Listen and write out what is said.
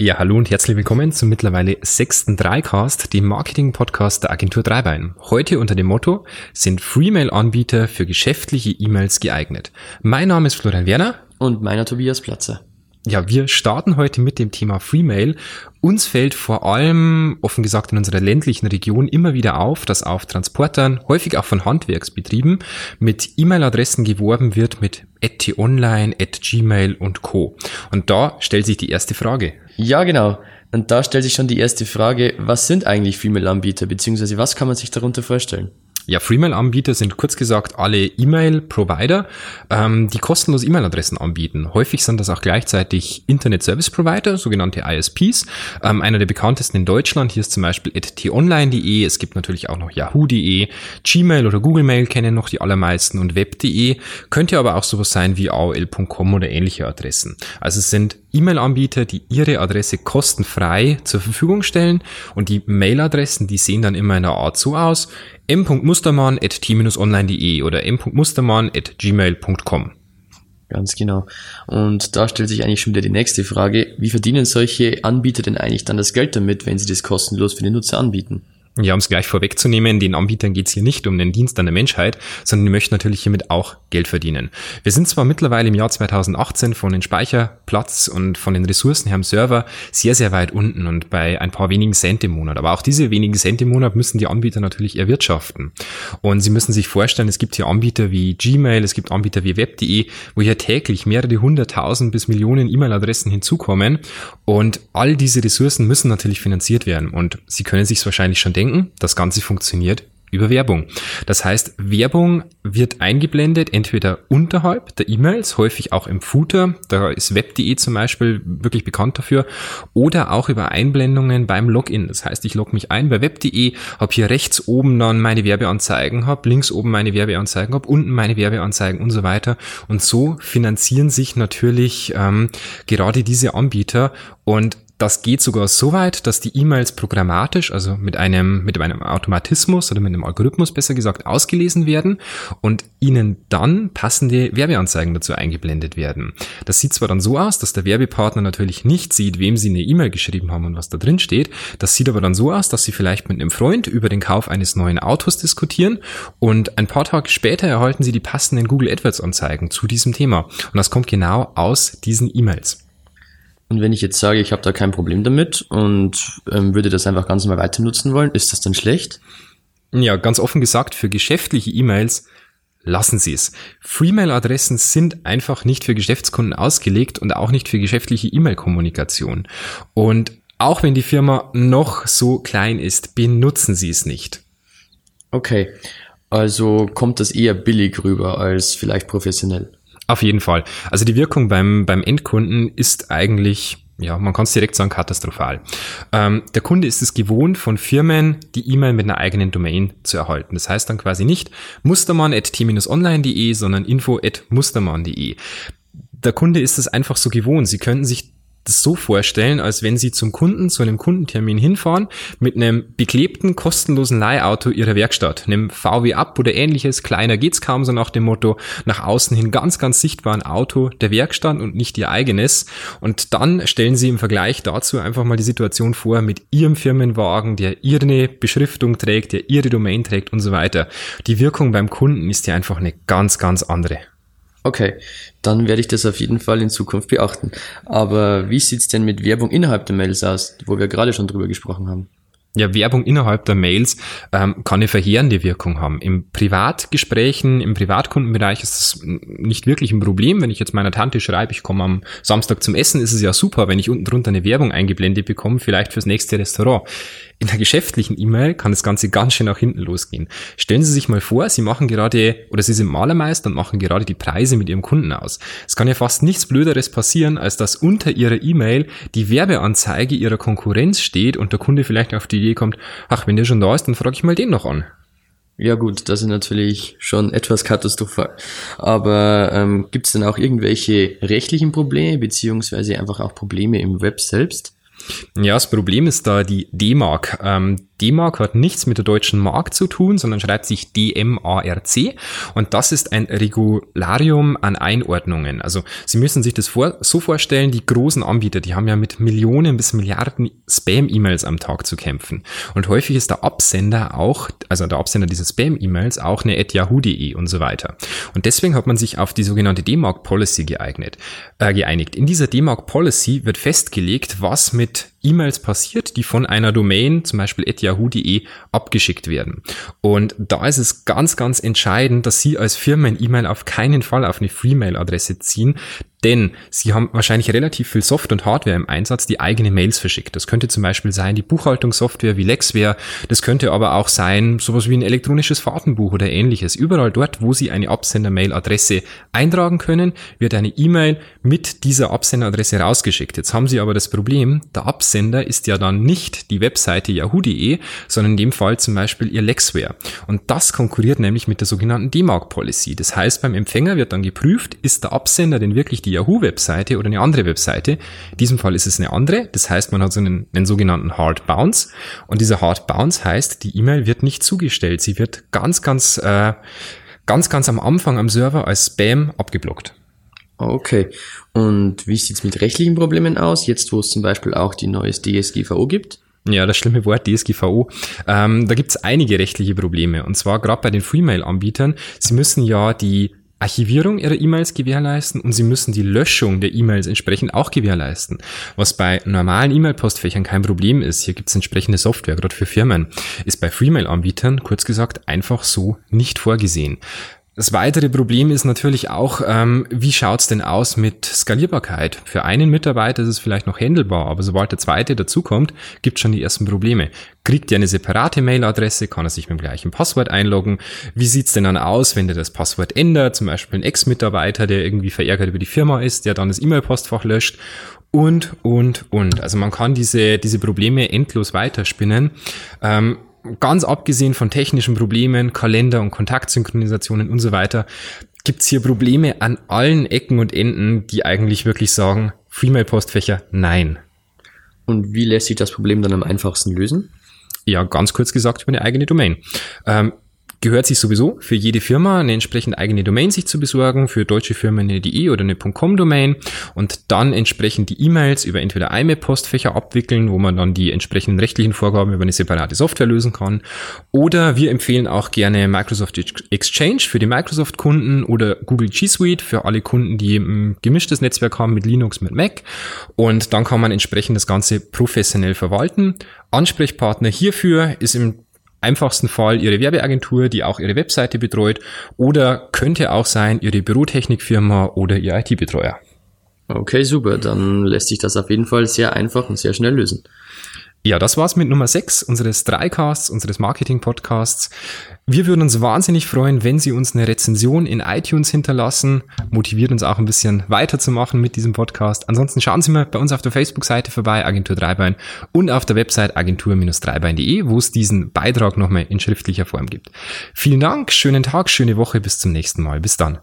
Ja, hallo und herzlich willkommen zum mittlerweile sechsten Dreicast, dem Marketing-Podcast der Agentur Dreibein. Heute unter dem Motto, sind Freemail-Anbieter für geschäftliche E-Mails geeignet? Mein Name ist Florian Werner. Und meiner Tobias Platzer. Ja, wir starten heute mit dem Thema Freemail. Uns fällt vor allem, offen gesagt, in unserer ländlichen Region immer wieder auf, dass auf Transportern, häufig auch von Handwerksbetrieben, mit E-Mail-Adressen geworben wird mit @t-online, @gmail und Co. Und da stellt sich die erste Frage. Ja, genau. Und da stellt sich schon die erste Frage, was sind eigentlich Freemail-Anbieter, beziehungsweise was kann man sich darunter vorstellen? Ja, Freemail-Anbieter sind kurz gesagt alle E-Mail-Provider, ähm, die kostenlos E-Mail-Adressen anbieten. Häufig sind das auch gleichzeitig Internet-Service-Provider, sogenannte ISPs. Ähm, einer der bekanntesten in Deutschland, hier ist zum Beispiel t-online.de, es gibt natürlich auch noch yahoo.de, Gmail oder Google Mail kennen noch die allermeisten und web.de, könnte aber auch sowas sein wie aol.com oder ähnliche Adressen. Also es sind E-Mail-Anbieter, die ihre Adresse kostenfrei zur Verfügung stellen und die Mail-Adressen, die sehen dann immer in einer Art so aus, m.mustermann.t-online.de oder m.mustermann.gmail.com. Ganz genau. Und da stellt sich eigentlich schon wieder die nächste Frage, wie verdienen solche Anbieter denn eigentlich dann das Geld damit, wenn sie das kostenlos für den Nutzer anbieten? Ja, um es gleich vorwegzunehmen, den Anbietern geht es hier nicht um den Dienst an der Menschheit, sondern die möchten natürlich hiermit auch Geld verdienen. Wir sind zwar mittlerweile im Jahr 2018 von den Speicherplatz und von den Ressourcen her am Server sehr, sehr weit unten und bei ein paar wenigen Cent im Monat. Aber auch diese wenigen Cent im Monat müssen die Anbieter natürlich erwirtschaften. Und sie müssen sich vorstellen, es gibt hier Anbieter wie Gmail, es gibt Anbieter wie Web.de, wo hier täglich mehrere hunderttausend bis Millionen E-Mail-Adressen hinzukommen. Und all diese Ressourcen müssen natürlich finanziert werden. Und Sie können sich wahrscheinlich schon denken, denken, das Ganze funktioniert über Werbung. Das heißt, Werbung wird eingeblendet, entweder unterhalb der E-Mails, häufig auch im Footer, da ist web.de zum Beispiel wirklich bekannt dafür, oder auch über Einblendungen beim Login. Das heißt, ich logge mich ein bei web.de, habe hier rechts oben dann meine Werbeanzeigen, habe links oben meine Werbeanzeigen, habe unten meine Werbeanzeigen und so weiter. Und so finanzieren sich natürlich ähm, gerade diese Anbieter und das geht sogar so weit, dass die E-Mails programmatisch, also mit einem, mit einem Automatismus oder mit einem Algorithmus besser gesagt, ausgelesen werden und ihnen dann passende Werbeanzeigen dazu eingeblendet werden. Das sieht zwar dann so aus, dass der Werbepartner natürlich nicht sieht, wem sie eine E-Mail geschrieben haben und was da drin steht. Das sieht aber dann so aus, dass sie vielleicht mit einem Freund über den Kauf eines neuen Autos diskutieren und ein paar Tage später erhalten sie die passenden Google AdWords Anzeigen zu diesem Thema. Und das kommt genau aus diesen E-Mails. Und wenn ich jetzt sage, ich habe da kein Problem damit und ähm, würde das einfach ganz normal weiter nutzen wollen, ist das dann schlecht? Ja, ganz offen gesagt, für geschäftliche E-Mails lassen Sie es. Freemail-Adressen sind einfach nicht für Geschäftskunden ausgelegt und auch nicht für geschäftliche E-Mail-Kommunikation. Und auch wenn die Firma noch so klein ist, benutzen Sie es nicht. Okay, also kommt das eher billig rüber als vielleicht professionell. Auf jeden Fall. Also die Wirkung beim, beim Endkunden ist eigentlich ja, man kann es direkt sagen, katastrophal. Ähm, der Kunde ist es gewohnt, von Firmen die E-Mail mit einer eigenen Domain zu erhalten. Das heißt dann quasi nicht mustermann.t-online.de, sondern info.mustermann.de. Der Kunde ist es einfach so gewohnt. Sie könnten sich das so vorstellen, als wenn Sie zum Kunden, zu einem Kundentermin hinfahren, mit einem beklebten, kostenlosen Leihauto Ihrer Werkstatt, einem VW Up oder ähnliches, kleiner geht's kaum, so nach dem Motto, nach außen hin ganz, ganz sichtbar ein Auto der Werkstatt und nicht Ihr eigenes. Und dann stellen Sie im Vergleich dazu einfach mal die Situation vor mit Ihrem Firmenwagen, der Ihre Beschriftung trägt, der Ihre Domain trägt und so weiter. Die Wirkung beim Kunden ist ja einfach eine ganz, ganz andere. Okay, dann werde ich das auf jeden Fall in Zukunft beachten. Aber wie sieht's denn mit Werbung innerhalb der Mails aus, wo wir gerade schon drüber gesprochen haben? Ja, Werbung innerhalb der Mails ähm, kann eine verheerende Wirkung haben. Im Privatgesprächen, im Privatkundenbereich ist das nicht wirklich ein Problem. Wenn ich jetzt meiner Tante schreibe, ich komme am Samstag zum Essen, ist es ja super, wenn ich unten drunter eine Werbung eingeblendet bekomme, vielleicht fürs nächste Restaurant. In der geschäftlichen E-Mail kann das Ganze ganz schön nach hinten losgehen. Stellen Sie sich mal vor, Sie machen gerade, oder Sie sind Malermeister und machen gerade die Preise mit Ihrem Kunden aus. Es kann ja fast nichts Blöderes passieren, als dass unter Ihrer E-Mail die Werbeanzeige Ihrer Konkurrenz steht und der Kunde vielleicht auf die Idee kommt, ach, wenn der schon da ist, dann frage ich mal den noch an. Ja gut, das ist natürlich schon etwas katastrophal. Aber ähm, gibt es denn auch irgendwelche rechtlichen Probleme, beziehungsweise einfach auch Probleme im Web selbst? Ja, das Problem ist da die D-Mark. Ähm, D-Mark hat nichts mit der deutschen Mark zu tun, sondern schreibt sich D-M-A-R-C. Und das ist ein Regularium an Einordnungen. Also Sie müssen sich das vor, so vorstellen, die großen Anbieter, die haben ja mit Millionen bis Milliarden Spam-E-Mails am Tag zu kämpfen. Und häufig ist der Absender auch, also der Absender dieser Spam-E-Mails auch eine yahoo.de und so weiter. Und deswegen hat man sich auf die sogenannte D-Mark Policy geeignet, äh, geeinigt. In dieser D-Mark Policy wird festgelegt, was mit E-Mails passiert, die von einer Domain, zum Beispiel yahoo.de, abgeschickt werden. Und da ist es ganz, ganz entscheidend, dass Sie als Firma ein E-Mail auf keinen Fall auf eine Free-Mail-Adresse ziehen, denn sie haben wahrscheinlich relativ viel Software und Hardware im Einsatz, die eigene Mails verschickt. Das könnte zum Beispiel sein die Buchhaltungssoftware wie Lexware. Das könnte aber auch sein sowas wie ein elektronisches Fahrtenbuch oder ähnliches. Überall dort, wo Sie eine Absender-Mail-Adresse eintragen können, wird eine E-Mail mit dieser Absenderadresse rausgeschickt. Jetzt haben Sie aber das Problem, der Absender ist ja dann nicht die Webseite yahoo.de, sondern in dem Fall zum Beispiel Ihr Lexware. Und das konkurriert nämlich mit der sogenannten DMARC-Policy. Das heißt, beim Empfänger wird dann geprüft, ist der Absender denn wirklich die die Yahoo-Webseite oder eine andere Webseite. In diesem Fall ist es eine andere. Das heißt, man hat so einen, einen sogenannten Hard Bounce. Und dieser Hard Bounce heißt, die E-Mail wird nicht zugestellt. Sie wird ganz, ganz, äh, ganz, ganz am Anfang am Server als Spam abgeblockt. Okay. Und wie sieht's mit rechtlichen Problemen aus, jetzt wo es zum Beispiel auch die neues DSGVO gibt? Ja, das schlimme Wort DSGVO. Ähm, da gibt's einige rechtliche Probleme. Und zwar gerade bei den Freemail-Anbietern. Sie müssen ja die Archivierung ihrer E-Mails gewährleisten und sie müssen die Löschung der E-Mails entsprechend auch gewährleisten. Was bei normalen E-Mail-Postfächern kein Problem ist, hier gibt es entsprechende Software, gerade für Firmen, ist bei Freemail-Anbietern kurz gesagt einfach so nicht vorgesehen. Das weitere Problem ist natürlich auch, ähm, wie schaut's denn aus mit Skalierbarkeit? Für einen Mitarbeiter ist es vielleicht noch händelbar, aber sobald der zweite dazukommt, gibt schon die ersten Probleme. Kriegt er eine separate Mailadresse, kann er sich mit dem gleichen Passwort einloggen? Wie sieht's denn dann aus, wenn der das Passwort ändert? Zum Beispiel ein Ex-Mitarbeiter, der irgendwie verärgert über die Firma ist, der dann das E-Mail-Postfach löscht und, und, und. Also man kann diese, diese Probleme endlos weiterspinnen. Ähm, ganz abgesehen von technischen Problemen, Kalender- und Kontaktsynchronisationen und so weiter, gibt's hier Probleme an allen Ecken und Enden, die eigentlich wirklich sagen, Freemail-Postfächer, nein. Und wie lässt sich das Problem dann am einfachsten lösen? Ja, ganz kurz gesagt über eine eigene Domain. Ähm, gehört sich sowieso für jede Firma eine entsprechend eigene Domain sich zu besorgen, für deutsche Firmen eine DE oder eine .com Domain und dann entsprechend die E-Mails über entweder IMAP-Postfächer abwickeln, wo man dann die entsprechenden rechtlichen Vorgaben über eine separate Software lösen kann. Oder wir empfehlen auch gerne Microsoft Exchange für die Microsoft-Kunden oder Google G Suite für alle Kunden, die ein gemischtes Netzwerk haben mit Linux, mit Mac. Und dann kann man entsprechend das Ganze professionell verwalten. Ansprechpartner hierfür ist im einfachsten Fall Ihre Werbeagentur, die auch Ihre Webseite betreut oder könnte auch sein Ihre Bürotechnikfirma oder Ihr IT-Betreuer. Okay, super. Dann lässt sich das auf jeden Fall sehr einfach und sehr schnell lösen. Ja, das war's mit Nummer 6 unseres Dreicasts, unseres Marketing-Podcasts. Wir würden uns wahnsinnig freuen, wenn Sie uns eine Rezension in iTunes hinterlassen. Motiviert uns auch ein bisschen weiterzumachen mit diesem Podcast. Ansonsten schauen Sie mal bei uns auf der Facebook-Seite vorbei, Agentur Dreibein, und auf der Website agentur-dreibein.de, wo es diesen Beitrag nochmal in schriftlicher Form gibt. Vielen Dank, schönen Tag, schöne Woche, bis zum nächsten Mal. Bis dann.